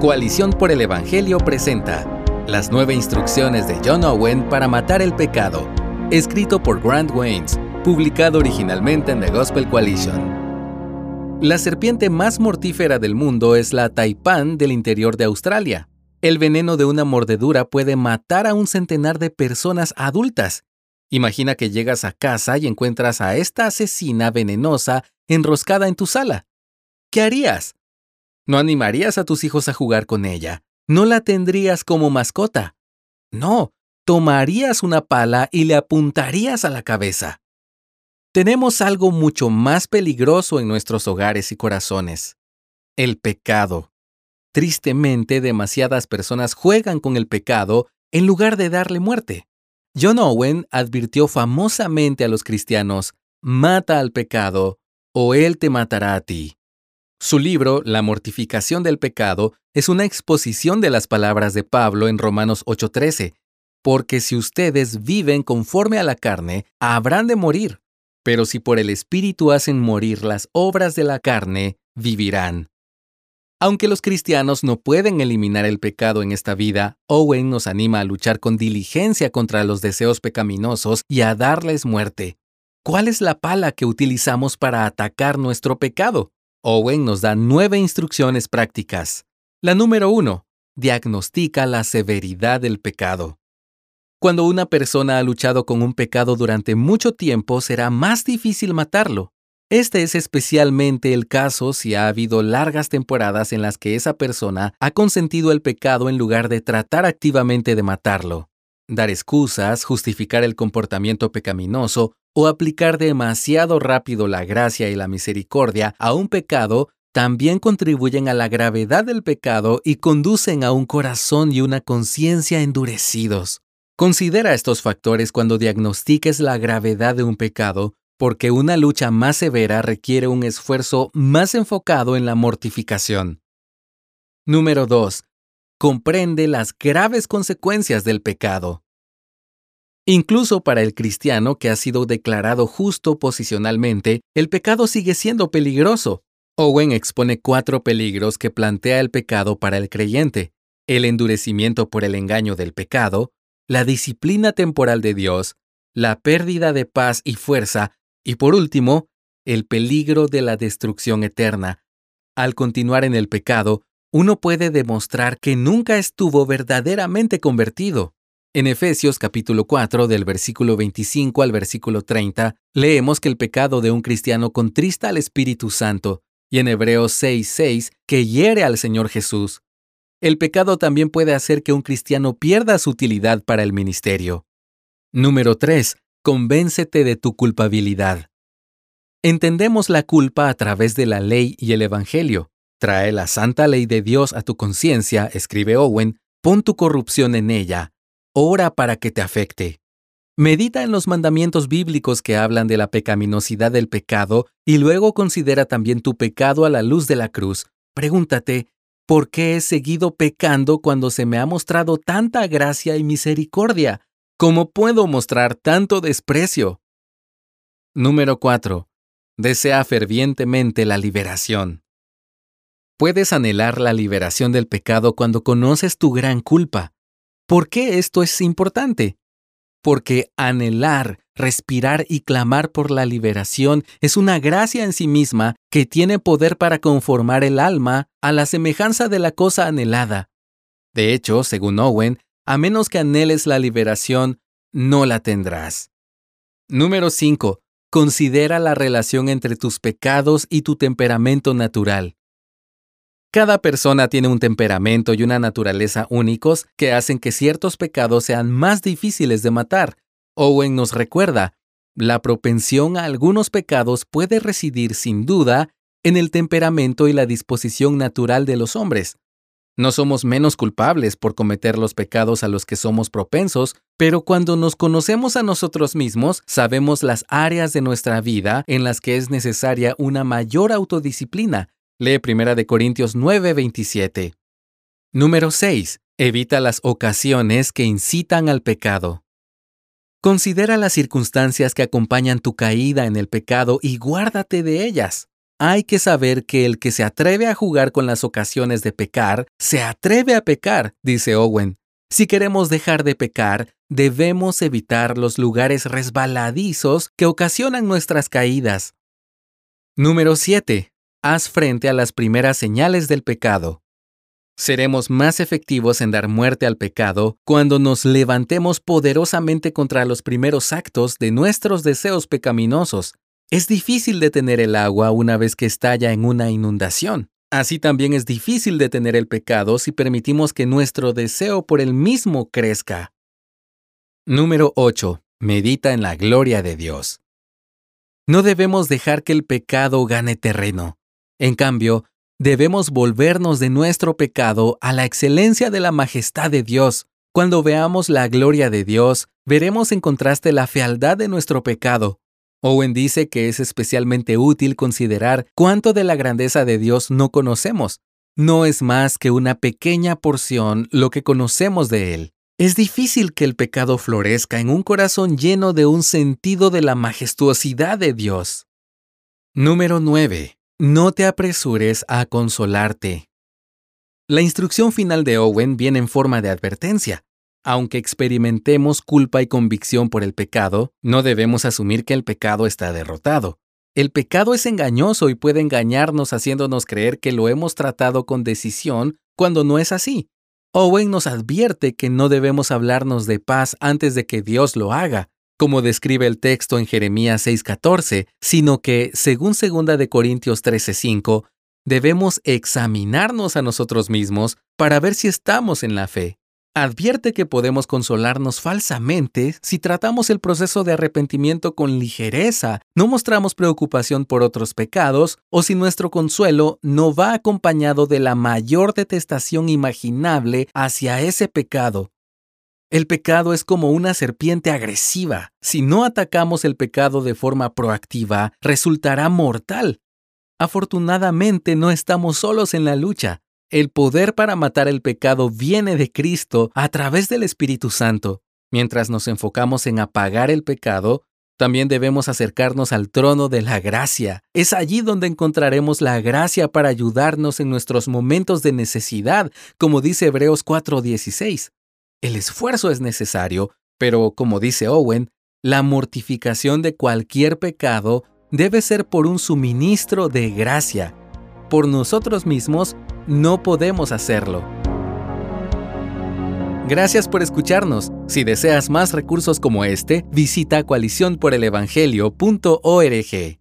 Coalición por el Evangelio presenta Las nueve instrucciones de John Owen para matar el pecado, escrito por Grant Waynes, publicado originalmente en The Gospel Coalition. La serpiente más mortífera del mundo es la taipán del interior de Australia. El veneno de una mordedura puede matar a un centenar de personas adultas. Imagina que llegas a casa y encuentras a esta asesina venenosa enroscada en tu sala. ¿Qué harías? No animarías a tus hijos a jugar con ella. No la tendrías como mascota. No, tomarías una pala y le apuntarías a la cabeza. Tenemos algo mucho más peligroso en nuestros hogares y corazones. El pecado. Tristemente, demasiadas personas juegan con el pecado en lugar de darle muerte. John Owen advirtió famosamente a los cristianos, mata al pecado, o él te matará a ti. Su libro, La mortificación del pecado, es una exposición de las palabras de Pablo en Romanos 8:13, porque si ustedes viven conforme a la carne, habrán de morir, pero si por el Espíritu hacen morir las obras de la carne, vivirán. Aunque los cristianos no pueden eliminar el pecado en esta vida, Owen nos anima a luchar con diligencia contra los deseos pecaminosos y a darles muerte. ¿Cuál es la pala que utilizamos para atacar nuestro pecado? Owen nos da nueve instrucciones prácticas. La número uno, diagnostica la severidad del pecado. Cuando una persona ha luchado con un pecado durante mucho tiempo, será más difícil matarlo. Este es especialmente el caso si ha habido largas temporadas en las que esa persona ha consentido el pecado en lugar de tratar activamente de matarlo. Dar excusas, justificar el comportamiento pecaminoso o aplicar demasiado rápido la gracia y la misericordia a un pecado también contribuyen a la gravedad del pecado y conducen a un corazón y una conciencia endurecidos. Considera estos factores cuando diagnostiques la gravedad de un pecado, porque una lucha más severa requiere un esfuerzo más enfocado en la mortificación. Número 2. Comprende las graves consecuencias del pecado. Incluso para el cristiano que ha sido declarado justo posicionalmente, el pecado sigue siendo peligroso. Owen expone cuatro peligros que plantea el pecado para el creyente. El endurecimiento por el engaño del pecado, la disciplina temporal de Dios, la pérdida de paz y fuerza, y por último, el peligro de la destrucción eterna. Al continuar en el pecado, uno puede demostrar que nunca estuvo verdaderamente convertido. En Efesios capítulo 4 del versículo 25 al versículo 30 leemos que el pecado de un cristiano contrista al Espíritu Santo y en Hebreos 6:6 que hiere al Señor Jesús. El pecado también puede hacer que un cristiano pierda su utilidad para el ministerio. Número 3. Convéncete de tu culpabilidad. Entendemos la culpa a través de la ley y el Evangelio. Trae la santa ley de Dios a tu conciencia, escribe Owen, pon tu corrupción en ella, Ora para que te afecte. Medita en los mandamientos bíblicos que hablan de la pecaminosidad del pecado y luego considera también tu pecado a la luz de la cruz. Pregúntate, ¿por qué he seguido pecando cuando se me ha mostrado tanta gracia y misericordia? ¿Cómo puedo mostrar tanto desprecio? Número 4. Desea fervientemente la liberación. Puedes anhelar la liberación del pecado cuando conoces tu gran culpa. ¿Por qué esto es importante? Porque anhelar, respirar y clamar por la liberación es una gracia en sí misma que tiene poder para conformar el alma a la semejanza de la cosa anhelada. De hecho, según Owen, a menos que anheles la liberación, no la tendrás. Número 5. Considera la relación entre tus pecados y tu temperamento natural. Cada persona tiene un temperamento y una naturaleza únicos que hacen que ciertos pecados sean más difíciles de matar. Owen nos recuerda, la propensión a algunos pecados puede residir sin duda en el temperamento y la disposición natural de los hombres. No somos menos culpables por cometer los pecados a los que somos propensos, pero cuando nos conocemos a nosotros mismos, sabemos las áreas de nuestra vida en las que es necesaria una mayor autodisciplina Lee 1 de Corintios 9:27. Número 6. Evita las ocasiones que incitan al pecado. Considera las circunstancias que acompañan tu caída en el pecado y guárdate de ellas. hay que saber que el que se atreve a jugar con las ocasiones de pecar, se atreve a pecar, dice Owen. Si queremos dejar de pecar, debemos evitar los lugares resbaladizos que ocasionan nuestras caídas. Número 7. Haz frente a las primeras señales del pecado. Seremos más efectivos en dar muerte al pecado cuando nos levantemos poderosamente contra los primeros actos de nuestros deseos pecaminosos. Es difícil detener el agua una vez que estalla en una inundación. Así también es difícil detener el pecado si permitimos que nuestro deseo por el mismo crezca. Número 8. Medita en la gloria de Dios. No debemos dejar que el pecado gane terreno. En cambio, debemos volvernos de nuestro pecado a la excelencia de la majestad de Dios. Cuando veamos la gloria de Dios, veremos en contraste la fealdad de nuestro pecado. Owen dice que es especialmente útil considerar cuánto de la grandeza de Dios no conocemos. No es más que una pequeña porción lo que conocemos de Él. Es difícil que el pecado florezca en un corazón lleno de un sentido de la majestuosidad de Dios. Número 9. No te apresures a consolarte. La instrucción final de Owen viene en forma de advertencia. Aunque experimentemos culpa y convicción por el pecado, no debemos asumir que el pecado está derrotado. El pecado es engañoso y puede engañarnos haciéndonos creer que lo hemos tratado con decisión cuando no es así. Owen nos advierte que no debemos hablarnos de paz antes de que Dios lo haga, como describe el texto en Jeremías 6:14, sino que, según 2 de Corintios 13:5, debemos examinarnos a nosotros mismos para ver si estamos en la fe. Advierte que podemos consolarnos falsamente si tratamos el proceso de arrepentimiento con ligereza, no mostramos preocupación por otros pecados o si nuestro consuelo no va acompañado de la mayor detestación imaginable hacia ese pecado. El pecado es como una serpiente agresiva. Si no atacamos el pecado de forma proactiva, resultará mortal. Afortunadamente no estamos solos en la lucha. El poder para matar el pecado viene de Cristo a través del Espíritu Santo. Mientras nos enfocamos en apagar el pecado, también debemos acercarnos al trono de la gracia. Es allí donde encontraremos la gracia para ayudarnos en nuestros momentos de necesidad, como dice Hebreos 4:16. El esfuerzo es necesario, pero como dice Owen, la mortificación de cualquier pecado debe ser por un suministro de gracia. Por nosotros mismos no podemos hacerlo. Gracias por escucharnos. Si deseas más recursos como este, visita coaliciónporelevangelio.org.